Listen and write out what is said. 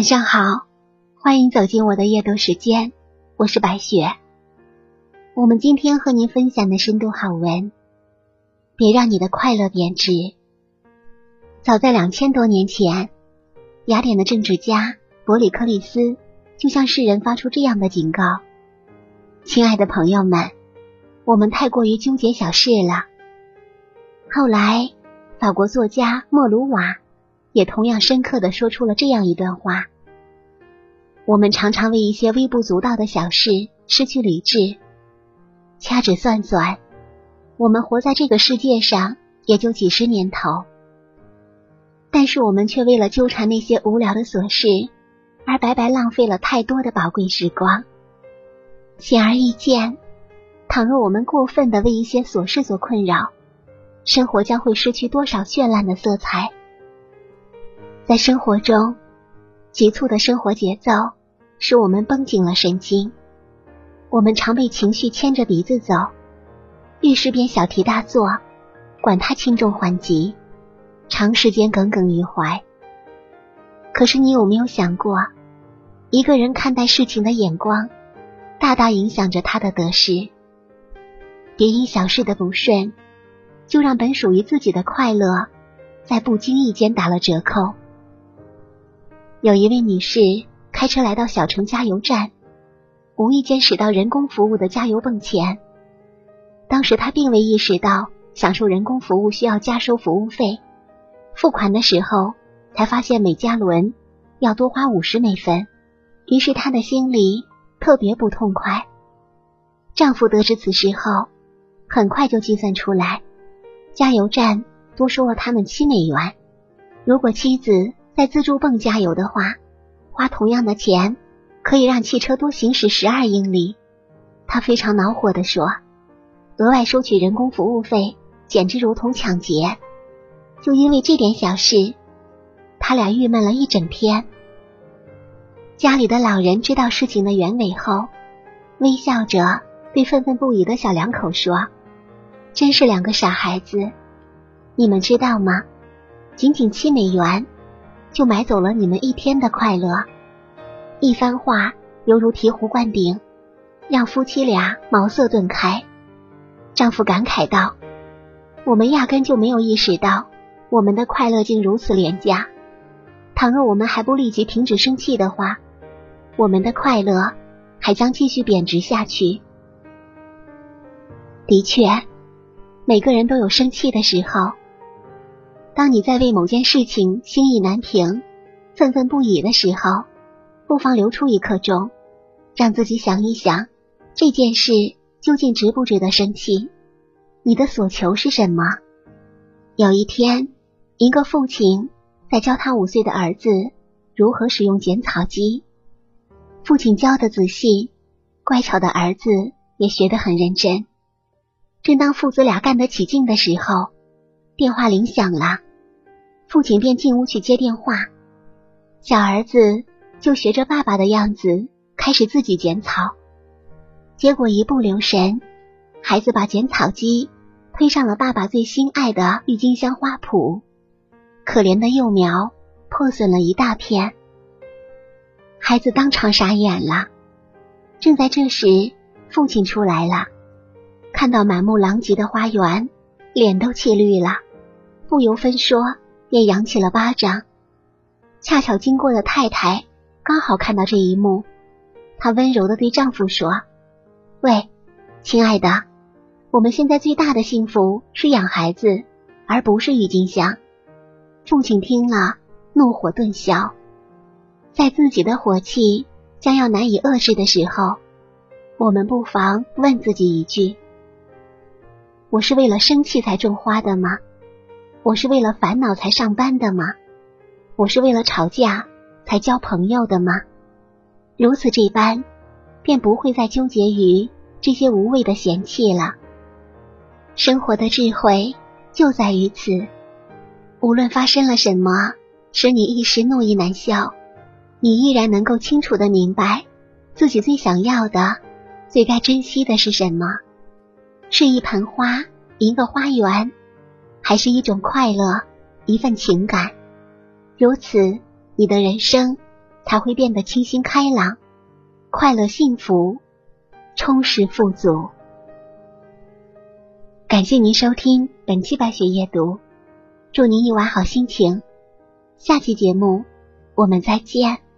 晚上好，欢迎走进我的阅读时间，我是白雪。我们今天和您分享的深度好文，别让你的快乐贬值。早在两千多年前，雅典的政治家伯里克利斯就向世人发出这样的警告：亲爱的朋友们，我们太过于纠结小事了。后来，法国作家莫鲁瓦。也同样深刻的说出了这样一段话：我们常常为一些微不足道的小事失去理智。掐指算算，我们活在这个世界上也就几十年头，但是我们却为了纠缠那些无聊的琐事，而白白浪费了太多的宝贵时光。显而易见，倘若我们过分的为一些琐事所困扰，生活将会失去多少绚烂的色彩。在生活中，急促的生活节奏使我们绷紧了神经，我们常被情绪牵着鼻子走，遇事便小题大做，管他轻重缓急，长时间耿耿于怀。可是你有没有想过，一个人看待事情的眼光，大大影响着他的得失。别因小事的不顺，就让本属于自己的快乐，在不经意间打了折扣。有一位女士开车来到小城加油站，无意间驶到人工服务的加油泵前。当时他并未意识到享受人工服务需要加收服务费，付款的时候才发现每加仑要多花五十美分。于是他的心里特别不痛快。丈夫得知此事后，很快就计算出来，加油站多收了他们七美元。如果妻子，在自助泵加油的话，花同样的钱可以让汽车多行驶十二英里。他非常恼火的说：“额外收取人工服务费，简直如同抢劫！”就因为这点小事，他俩郁闷了一整天。家里的老人知道事情的原委后，微笑着对愤愤不已的小两口说：“真是两个傻孩子！你们知道吗？仅仅七美元。”就买走了你们一天的快乐，一番话犹如醍醐灌顶，让夫妻俩茅塞顿开。丈夫感慨道：“我们压根就没有意识到，我们的快乐竟如此廉价。倘若我们还不立即停止生气的话，我们的快乐还将继续贬值下去。”的确，每个人都有生气的时候。当你在为某件事情心意难平、愤愤不已的时候，不妨留出一刻钟，让自己想一想这件事究竟值不值得生气。你的所求是什么？有一天，一个父亲在教他五岁的儿子如何使用剪草机，父亲教的仔细，乖巧的儿子也学得很认真。正当父子俩干得起劲的时候，电话铃响了。父亲便进屋去接电话，小儿子就学着爸爸的样子开始自己剪草，结果一不留神，孩子把剪草机推上了爸爸最心爱的郁金香花圃，可怜的幼苗破损了一大片，孩子当场傻眼了。正在这时，父亲出来了，看到满目狼藉的花园，脸都气绿了，不由分说。便扬起了巴掌。恰巧经过的太太刚好看到这一幕，她温柔的对丈夫说：“喂，亲爱的，我们现在最大的幸福是养孩子，而不是郁金香。”父亲听了，怒火顿消。在自己的火气将要难以遏制的时候，我们不妨问自己一句：“我是为了生气才种花的吗？”我是为了烦恼才上班的吗？我是为了吵架才交朋友的吗？如此这般，便不会再纠结于这些无谓的嫌弃了。生活的智慧就在于此。无论发生了什么，使你一时怒意难消，你依然能够清楚的明白自己最想要的、最该珍惜的是什么，是一盆花，一个花园。还是一种快乐，一份情感。如此，你的人生才会变得清新开朗、快乐幸福、充实富足。感谢您收听本期白雪夜读，祝您一晚好心情。下期节目我们再见。